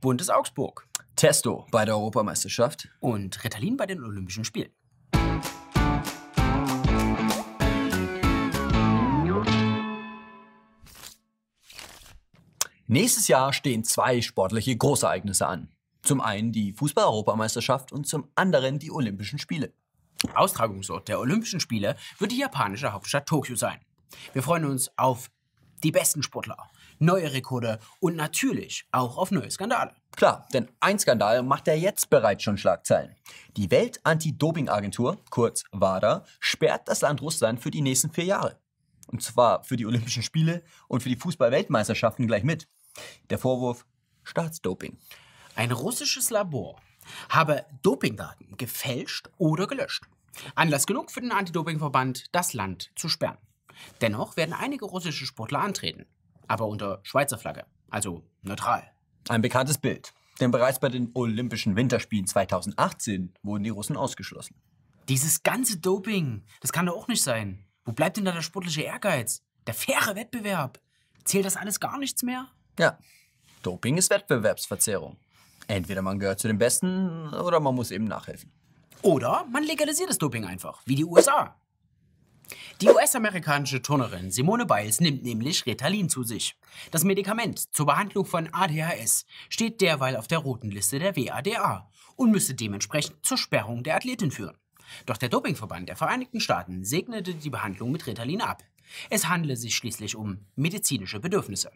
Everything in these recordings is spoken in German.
Buntes Augsburg. Testo bei der Europameisterschaft. Und Ritalin bei den Olympischen Spielen. Nächstes Jahr stehen zwei sportliche Großereignisse an. Zum einen die Fußball-Europameisterschaft und zum anderen die Olympischen Spiele. Austragungsort der Olympischen Spiele wird die japanische Hauptstadt Tokio sein. Wir freuen uns auf die besten Sportler, neue Rekorde und natürlich auch auf neue Skandale. Klar, denn ein Skandal macht ja jetzt bereits schon Schlagzeilen. Die Welt-Anti-Doping-Agentur, kurz WADA, sperrt das Land Russland für die nächsten vier Jahre. Und zwar für die Olympischen Spiele und für die Fußball-Weltmeisterschaften gleich mit. Der Vorwurf Staatsdoping. Ein russisches Labor habe Dopingdaten gefälscht oder gelöscht. Anlass genug für den Anti-Doping-Verband, das Land zu sperren. Dennoch werden einige russische Sportler antreten, aber unter Schweizer Flagge, also neutral. Ein bekanntes Bild. Denn bereits bei den Olympischen Winterspielen 2018 wurden die Russen ausgeschlossen. Dieses ganze Doping, das kann doch auch nicht sein. Wo bleibt denn da der sportliche Ehrgeiz? Der faire Wettbewerb? Zählt das alles gar nichts mehr? Ja, Doping ist Wettbewerbsverzerrung. Entweder man gehört zu den Besten oder man muss eben nachhelfen. Oder man legalisiert das Doping einfach, wie die USA. Die US-amerikanische Turnerin Simone Biles nimmt nämlich Ritalin zu sich. Das Medikament zur Behandlung von ADHS steht derweil auf der roten Liste der WADA und müsste dementsprechend zur Sperrung der Athletin führen. Doch der Dopingverband der Vereinigten Staaten segnete die Behandlung mit Ritalin ab. Es handele sich schließlich um medizinische Bedürfnisse.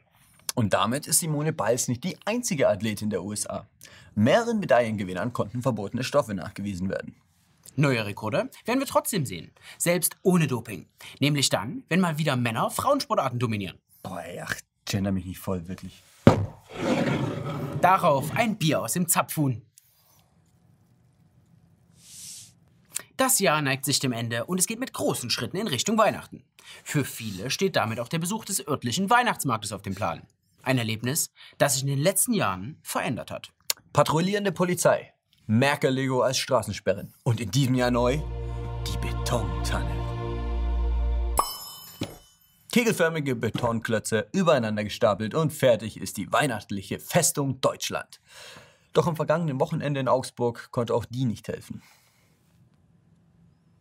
Und damit ist Simone Biles nicht die einzige Athletin der USA. Mehreren Medaillengewinnern konnten verbotene Stoffe nachgewiesen werden. Neue Rekorde werden wir trotzdem sehen, selbst ohne Doping. Nämlich dann, wenn mal wieder Männer Frauensportarten dominieren. Boah, ey, ach, gender mich nicht voll, wirklich. Darauf ein Bier aus dem Zapfhuhn. Das Jahr neigt sich dem Ende und es geht mit großen Schritten in Richtung Weihnachten. Für viele steht damit auch der Besuch des örtlichen Weihnachtsmarktes auf dem Plan. Ein Erlebnis, das sich in den letzten Jahren verändert hat. Patrouillierende Polizei, Merkel-Lego als Straßensperren und in diesem Jahr neu die Betontanne. Kegelförmige Betonklötze übereinander gestapelt und fertig ist die weihnachtliche Festung Deutschland. Doch am vergangenen Wochenende in Augsburg konnte auch die nicht helfen.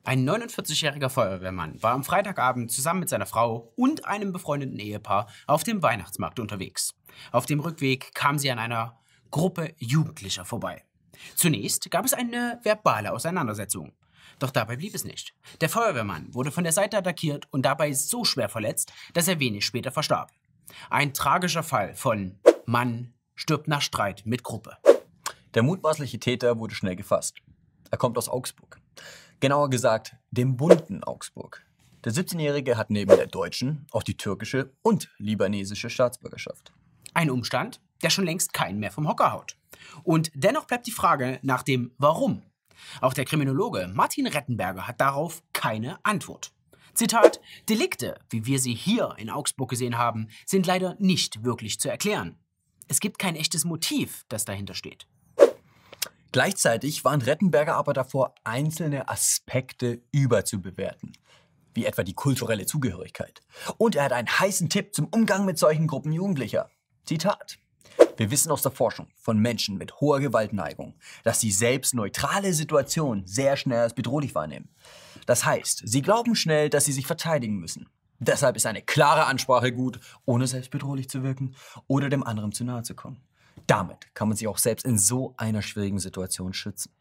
Ein 49-jähriger Feuerwehrmann war am Freitagabend zusammen mit seiner Frau und einem befreundeten Ehepaar auf dem Weihnachtsmarkt unterwegs. Auf dem Rückweg kam sie an einer Gruppe Jugendlicher vorbei. Zunächst gab es eine verbale Auseinandersetzung. Doch dabei blieb es nicht. Der Feuerwehrmann wurde von der Seite attackiert und dabei so schwer verletzt, dass er wenig später verstarb. Ein tragischer Fall von Mann stirbt nach Streit mit Gruppe. Der mutmaßliche Täter wurde schnell gefasst. Er kommt aus Augsburg. Genauer gesagt, dem bunten Augsburg. Der 17-Jährige hat neben der deutschen auch die türkische und libanesische Staatsbürgerschaft. Ein Umstand, der schon längst keinen mehr vom Hocker haut. Und dennoch bleibt die Frage nach dem Warum. Auch der Kriminologe Martin Rettenberger hat darauf keine Antwort. Zitat, Delikte, wie wir sie hier in Augsburg gesehen haben, sind leider nicht wirklich zu erklären. Es gibt kein echtes Motiv, das dahinter steht. Gleichzeitig warnt Rettenberger aber davor, einzelne Aspekte überzubewerten, wie etwa die kulturelle Zugehörigkeit. Und er hat einen heißen Tipp zum Umgang mit solchen Gruppen Jugendlicher. Zitat. Wir wissen aus der Forschung von Menschen mit hoher Gewaltneigung, dass sie selbst neutrale Situationen sehr schnell als bedrohlich wahrnehmen. Das heißt, sie glauben schnell, dass sie sich verteidigen müssen. Deshalb ist eine klare Ansprache gut, ohne selbst bedrohlich zu wirken oder dem anderen zu nahe zu kommen. Damit kann man sich auch selbst in so einer schwierigen Situation schützen.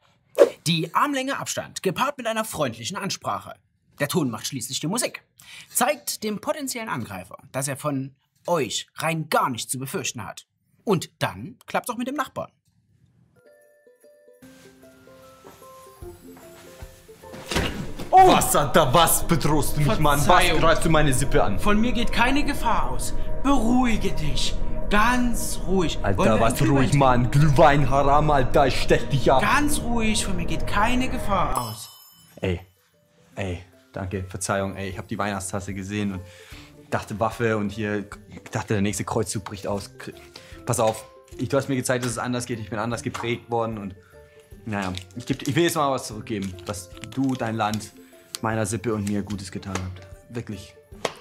Die Armlänge Abstand, gepaart mit einer freundlichen Ansprache. Der Ton macht schließlich die Musik. Zeigt dem potenziellen Angreifer, dass er von euch rein gar nichts zu befürchten hat. Und dann klappt es auch mit dem Nachbarn. Oh! Was, Alter, was bedrohst du mich, Mann? Was greifst du meine Sippe an? Von mir geht keine Gefahr aus. Beruhige dich. Ganz ruhig. Alter, was ruhig, Mann. Glühwein, Haram, Alter, ich stech dich ab. Ganz ruhig, von mir geht keine Gefahr aus. Ey, ey, danke, Verzeihung, ey, ich hab die Weihnachtstasse gesehen und dachte Waffe und hier dachte, der nächste Kreuzzug bricht aus. Pass auf, ich, du hast mir gezeigt, dass es anders geht, ich bin anders geprägt worden und naja, ich, geb, ich will jetzt mal was zurückgeben, was du, dein Land, meiner Sippe und mir Gutes getan habt. Wirklich.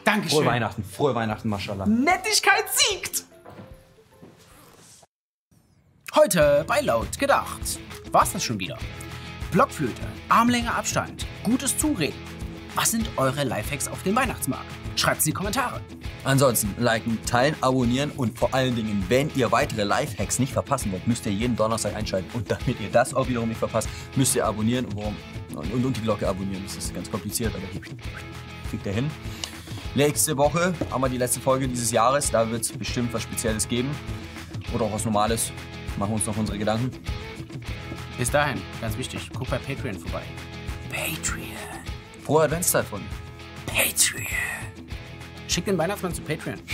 Dankeschön. Frohe Weihnachten, frohe Weihnachten, Mashallah. Nettigkeit siegt. Heute bei Laut gedacht. War's das schon wieder? Blockflöte, Armlänge Abstand, gutes Zureden. Was sind eure Lifehacks auf dem Weihnachtsmarkt? Schreibt's in die Kommentare. Ansonsten liken, teilen, abonnieren und vor allen Dingen, wenn ihr weitere Lifehacks nicht verpassen wollt, müsst ihr jeden Donnerstag einschalten. Und damit ihr das auch wiederum nicht verpasst, müsst ihr abonnieren und, warum, und, und die Glocke abonnieren. Das ist ganz kompliziert, aber kriegt ihr hin. Nächste Woche haben wir die letzte Folge dieses Jahres. Da wird es bestimmt was Spezielles geben. Oder auch was Normales. Machen wir uns noch unsere Gedanken. Bis dahin, ganz wichtig, guck bei Patreon vorbei. Patreon. Frohe Adventszeit von Patreon. Schick den Weihnachtsmann zu Patreon.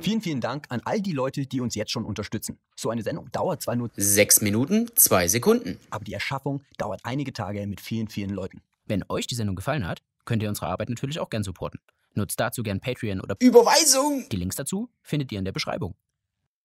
Vielen, vielen Dank an all die Leute, die uns jetzt schon unterstützen. So eine Sendung dauert zwar nur, Sechs Minuten, zwei Sekunden. aber die Erschaffung dauert einige Tage mit vielen, vielen Leuten. Wenn euch die Sendung gefallen hat, könnt ihr unsere Arbeit natürlich auch gern supporten. Nutzt dazu gern Patreon oder Überweisung! die Links dazu findet ihr in der Beschreibung.